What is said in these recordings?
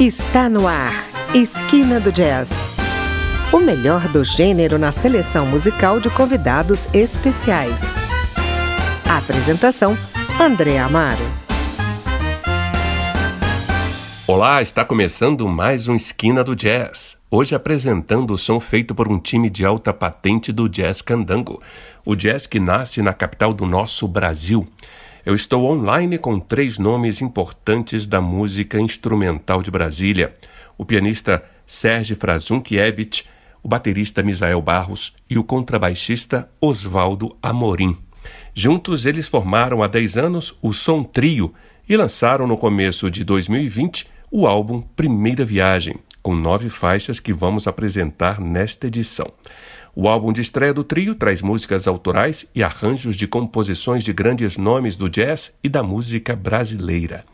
Está no ar, Esquina do Jazz. O melhor do gênero na seleção musical de convidados especiais. Apresentação, André Amaro. Olá, está começando mais um Esquina do Jazz. Hoje apresentando o som feito por um time de alta patente do jazz candango. O jazz que nasce na capital do nosso Brasil. Eu estou online com três nomes importantes da música instrumental de Brasília: o pianista Serge Frazunkiewicz, o baterista Misael Barros e o contrabaixista Oswaldo Amorim. Juntos, eles formaram há 10 anos o Som Trio e lançaram no começo de 2020 o álbum Primeira Viagem, com nove faixas que vamos apresentar nesta edição. O álbum de estreia do trio traz músicas autorais e arranjos de composições de grandes nomes do jazz e da música brasileira.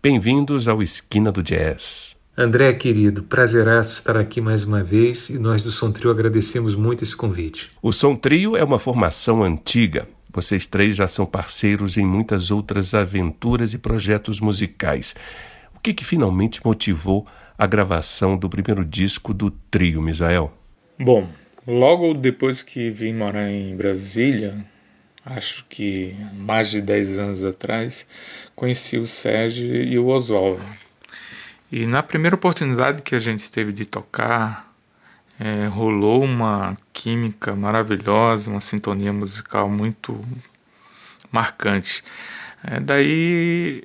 Bem-vindos ao Esquina do Jazz. André, querido, prazeraço estar aqui mais uma vez e nós do Som Trio agradecemos muito esse convite. O Som Trio é uma formação antiga. Vocês três já são parceiros em muitas outras aventuras e projetos musicais. O que, que finalmente motivou a gravação do primeiro disco do trio, Misael? Bom, Logo depois que vim morar em Brasília, acho que mais de 10 anos atrás, conheci o Sérgio e o Oswaldo. E na primeira oportunidade que a gente teve de tocar, é, rolou uma química maravilhosa, uma sintonia musical muito marcante. É, daí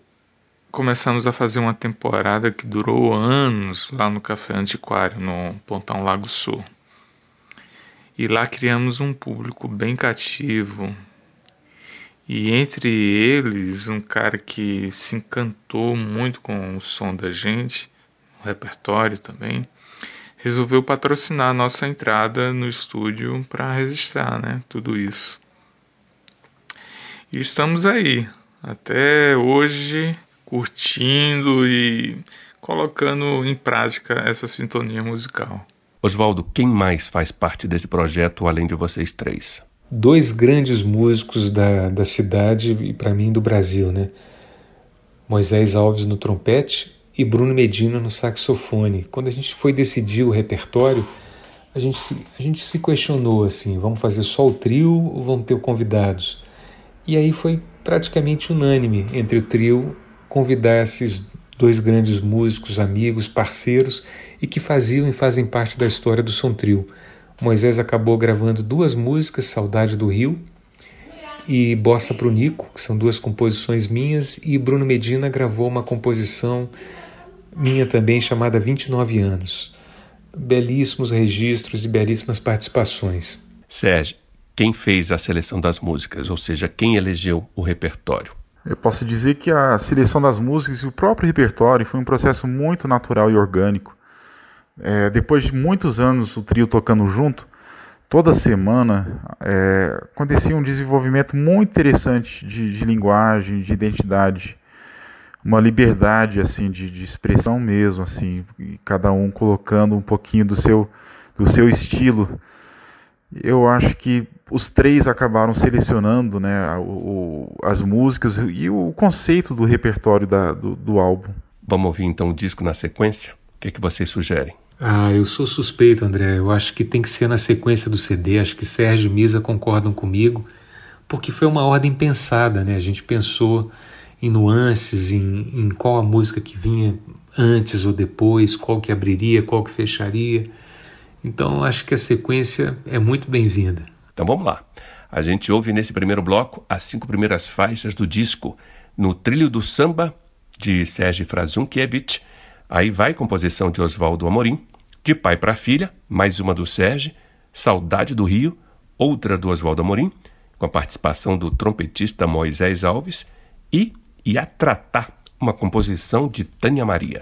começamos a fazer uma temporada que durou anos lá no Café Antiquário, no Pontão Lago Sul. E lá criamos um público bem cativo. E entre eles, um cara que se encantou muito com o som da gente, o repertório também, resolveu patrocinar a nossa entrada no estúdio para registrar né, tudo isso. E estamos aí, até hoje, curtindo e colocando em prática essa sintonia musical. Oswaldo, quem mais faz parte desse projeto além de vocês três? Dois grandes músicos da, da cidade e, para mim, do Brasil, né? Moisés Alves no trompete e Bruno Medina no saxofone. Quando a gente foi decidir o repertório, a gente se, a gente se questionou assim: vamos fazer só o trio ou vamos ter convidados? E aí foi praticamente unânime entre o trio convidar esses dois grandes músicos, amigos, parceiros e que faziam e fazem parte da história do Som Trio. Moisés acabou gravando duas músicas, Saudade do Rio e Bossa pro Nico, que são duas composições minhas, e Bruno Medina gravou uma composição minha também chamada 29 anos. Belíssimos registros e belíssimas participações. Sérgio, quem fez a seleção das músicas, ou seja, quem elegeu o repertório? Eu posso dizer que a seleção das músicas e o próprio repertório foi um processo muito natural e orgânico. É, depois de muitos anos o trio tocando junto, toda semana é, acontecia um desenvolvimento muito interessante de, de, linguagem, de identidade, uma liberdade assim de, de expressão mesmo, assim, cada um colocando um pouquinho do seu do seu estilo eu acho que os três acabaram selecionando né, o, o, as músicas e o conceito do repertório da, do, do, álbum. Vamos ouvir então o disco na sequência? O que, é que vocês sugerem? Ah, eu sou suspeito, André. Eu acho que tem que ser na sequência do CD. Acho que Sérgio e Misa concordam comigo, porque foi uma ordem pensada, né? A gente pensou em nuances, em, em qual a música que vinha antes ou depois, qual que abriria, qual que fecharia. Então acho que a sequência é muito bem-vinda. Então vamos lá. A gente ouve nesse primeiro bloco as cinco primeiras faixas do disco No Trilho do Samba, de Sérgio Frazunkiewicz. Aí vai composição de Oswaldo Amorim, De Pai para Filha, mais uma do Sérgio, Saudade do Rio, outra do Oswaldo Amorim, com a participação do trompetista Moisés Alves, e Iatratá, uma composição de Tânia Maria.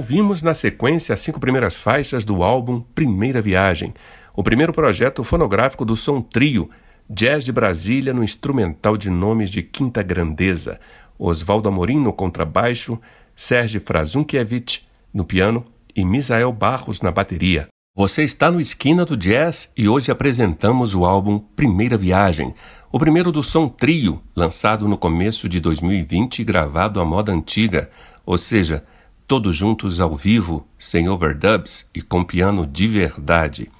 Ouvimos na sequência as cinco primeiras faixas do álbum Primeira Viagem, o primeiro projeto fonográfico do Som Trio, Jazz de Brasília no instrumental de nomes de quinta grandeza, Oswaldo Amorim no contrabaixo, Sérgio Frazunkiewicz no piano e Misael Barros na bateria. Você está no Esquina do Jazz e hoje apresentamos o álbum Primeira Viagem, o primeiro do Som Trio, lançado no começo de 2020 e gravado à moda antiga, ou seja, todos juntos ao vivo, sem overdubs e com piano de verdade.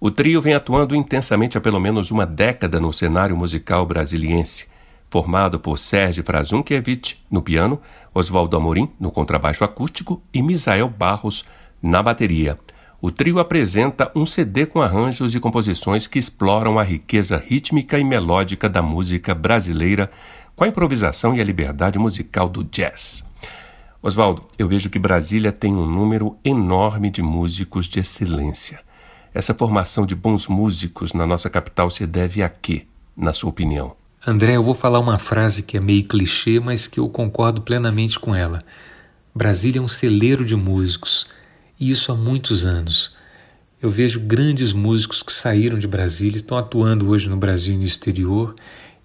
O trio vem atuando intensamente há pelo menos uma década no cenário musical brasiliense, formado por Sérgio Frazunkiewicz no piano, Oswaldo Amorim no contrabaixo acústico e Misael Barros na bateria. O trio apresenta um CD com arranjos e composições que exploram a riqueza rítmica e melódica da música brasileira com a improvisação e a liberdade musical do jazz. Oswaldo, eu vejo que Brasília tem um número enorme de músicos de excelência. Essa formação de bons músicos na nossa capital se deve a quê, na sua opinião? André, eu vou falar uma frase que é meio clichê, mas que eu concordo plenamente com ela. Brasília é um celeiro de músicos e isso há muitos anos. Eu vejo grandes músicos que saíram de Brasília, estão atuando hoje no Brasil e no exterior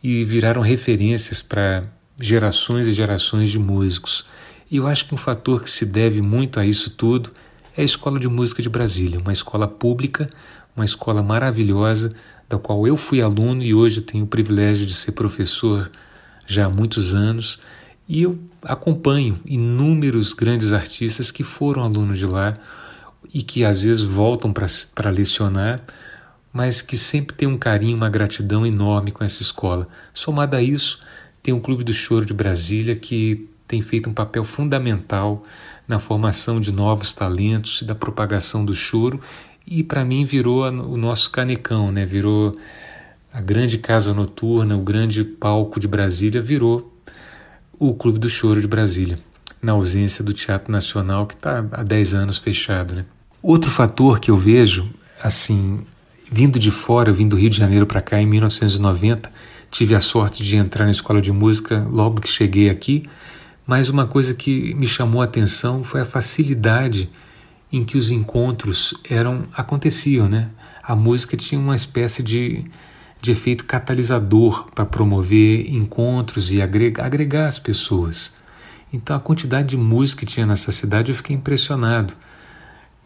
e viraram referências para gerações e gerações de músicos. E eu acho que um fator que se deve muito a isso tudo é a Escola de Música de Brasília, uma escola pública, uma escola maravilhosa, da qual eu fui aluno e hoje tenho o privilégio de ser professor já há muitos anos. E eu acompanho inúmeros grandes artistas que foram alunos de lá e que às vezes voltam para lecionar, mas que sempre têm um carinho, uma gratidão enorme com essa escola. Somado a isso, tem o Clube do Choro de Brasília, que tem feito um papel fundamental na formação de novos talentos e da propagação do choro, e para mim virou o nosso canecão, né? virou a grande casa noturna, o grande palco de Brasília, virou o Clube do Choro de Brasília, na ausência do Teatro Nacional, que está há 10 anos fechado. Né? Outro fator que eu vejo, assim, vindo de fora, eu vim do Rio de Janeiro para cá em 1990, tive a sorte de entrar na escola de música logo que cheguei aqui, mas uma coisa que me chamou a atenção foi a facilidade em que os encontros eram aconteciam, né? A música tinha uma espécie de de efeito catalisador para promover encontros e agregar, agregar as pessoas. Então, a quantidade de música que tinha nessa cidade eu fiquei impressionado.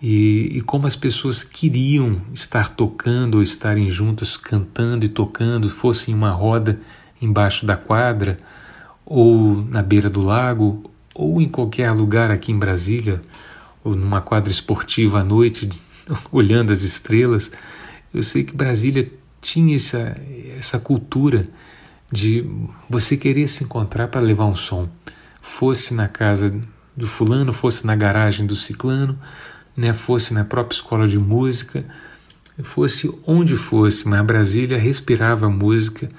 E, e, como as pessoas queriam estar tocando ou estarem juntas cantando e tocando, fosse em uma roda embaixo da quadra, ou na beira do lago, ou em qualquer lugar aqui em Brasília, ou numa quadra esportiva à noite, olhando as estrelas. Eu sei que Brasília tinha essa, essa cultura de você querer se encontrar para levar um som. Fosse na casa do fulano, fosse na garagem do ciclano, né, fosse na própria escola de música, fosse onde fosse, mas Brasília respirava música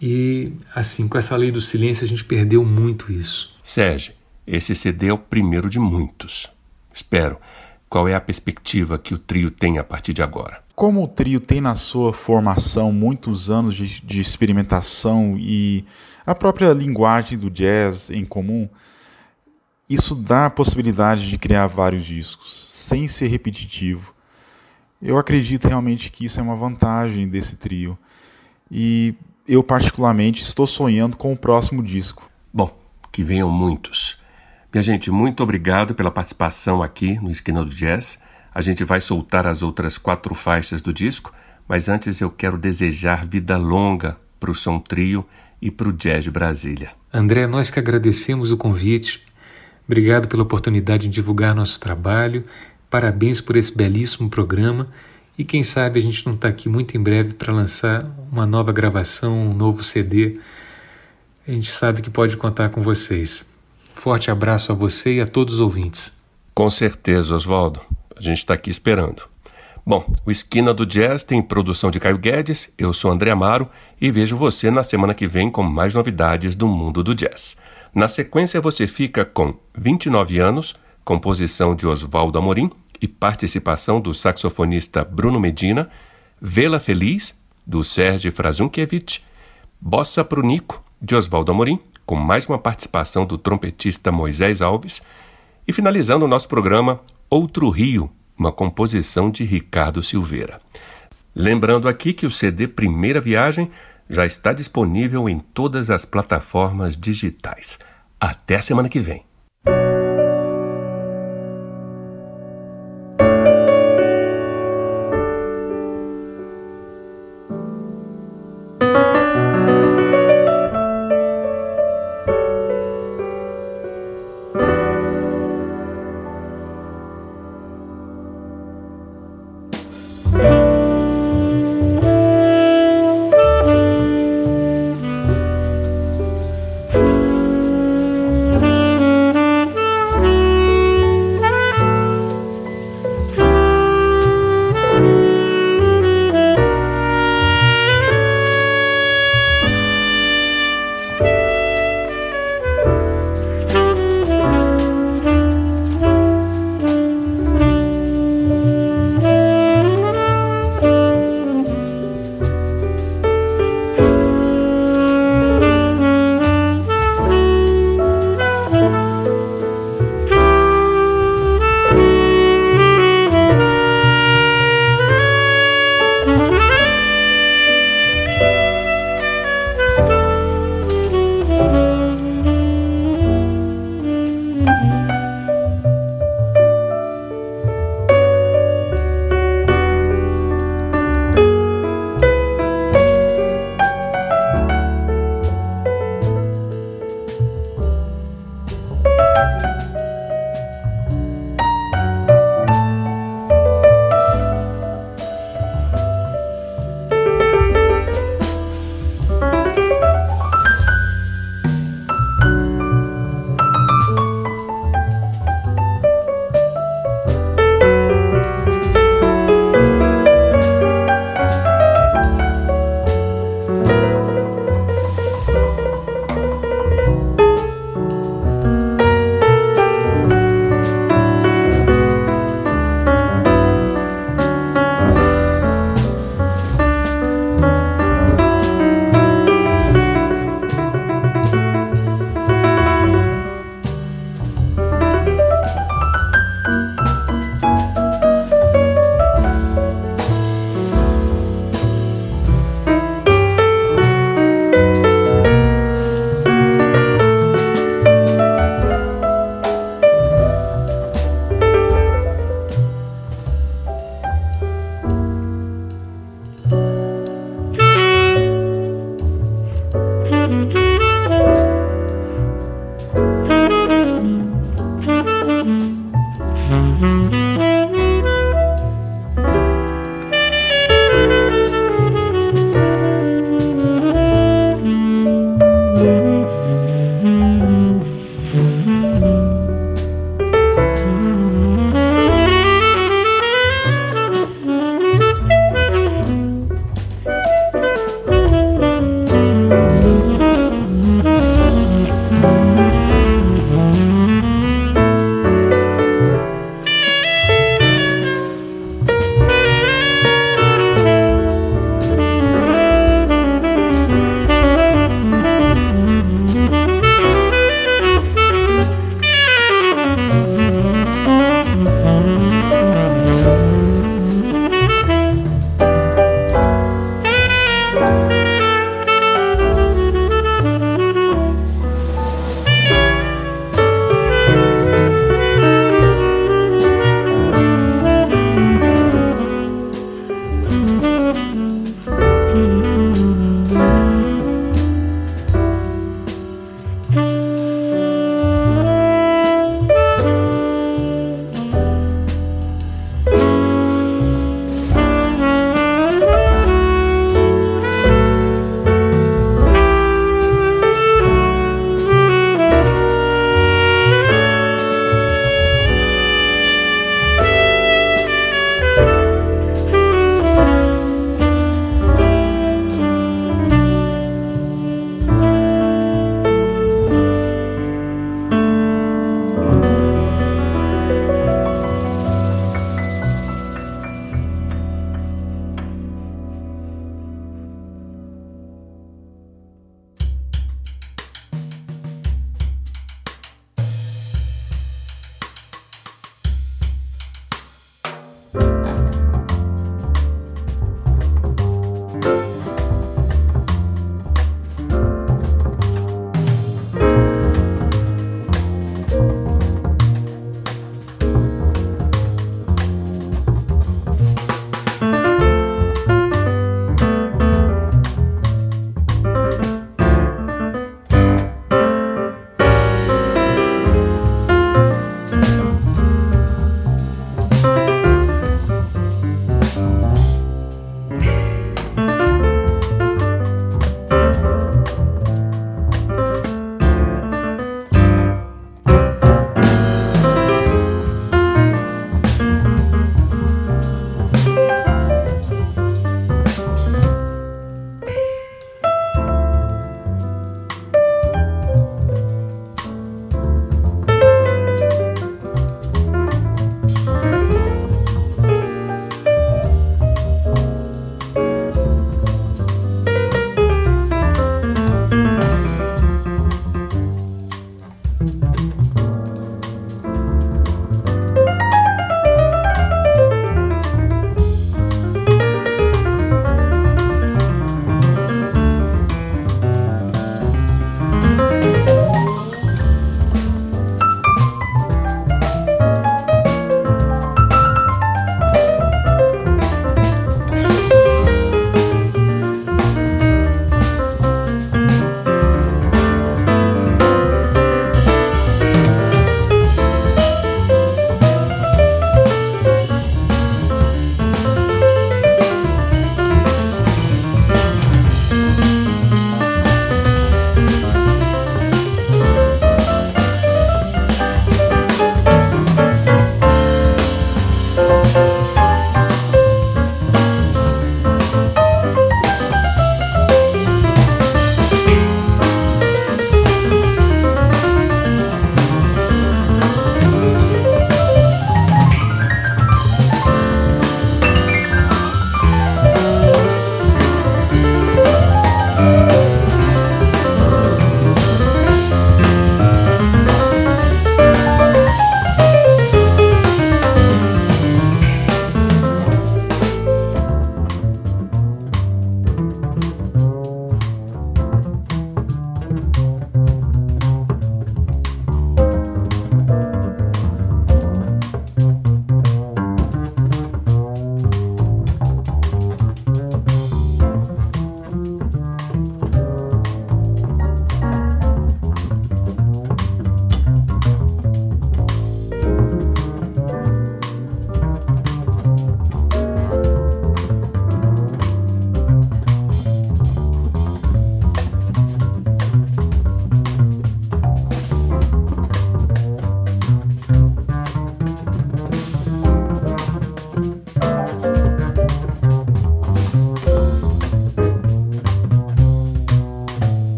e assim, com essa lei do silêncio a gente perdeu muito isso. Sérgio, esse CD é o primeiro de muitos. Espero. Qual é a perspectiva que o trio tem a partir de agora? Como o trio tem na sua formação muitos anos de, de experimentação e a própria linguagem do jazz em comum, isso dá a possibilidade de criar vários discos sem ser repetitivo. Eu acredito realmente que isso é uma vantagem desse trio. E eu, particularmente, estou sonhando com o próximo disco. Bom, que venham muitos. Minha gente, muito obrigado pela participação aqui no Esquina do Jazz. A gente vai soltar as outras quatro faixas do disco, mas antes eu quero desejar vida longa para o Som Trio e para o Jazz Brasília. André, nós que agradecemos o convite. Obrigado pela oportunidade de divulgar nosso trabalho. Parabéns por esse belíssimo programa. E quem sabe a gente não está aqui muito em breve para lançar uma nova gravação, um novo CD. A gente sabe que pode contar com vocês. Forte abraço a você e a todos os ouvintes. Com certeza, Oswaldo. A gente está aqui esperando. Bom, o Esquina do Jazz tem produção de Caio Guedes, eu sou André Amaro e vejo você na semana que vem com mais novidades do mundo do jazz. Na sequência você fica com 29 anos, composição de Oswaldo Amorim e participação do saxofonista Bruno Medina, Vela Feliz, do Sérgio Frazunkiewicz, Bossa pro Nico, de Oswaldo Amorim, com mais uma participação do trompetista Moisés Alves, E finalizando o nosso programa, Outro Rio, uma composição de Ricardo Silveira. Lembrando aqui que o CD Primeira Viagem já está disponível em todas as plataformas digitais. Até semana que vem.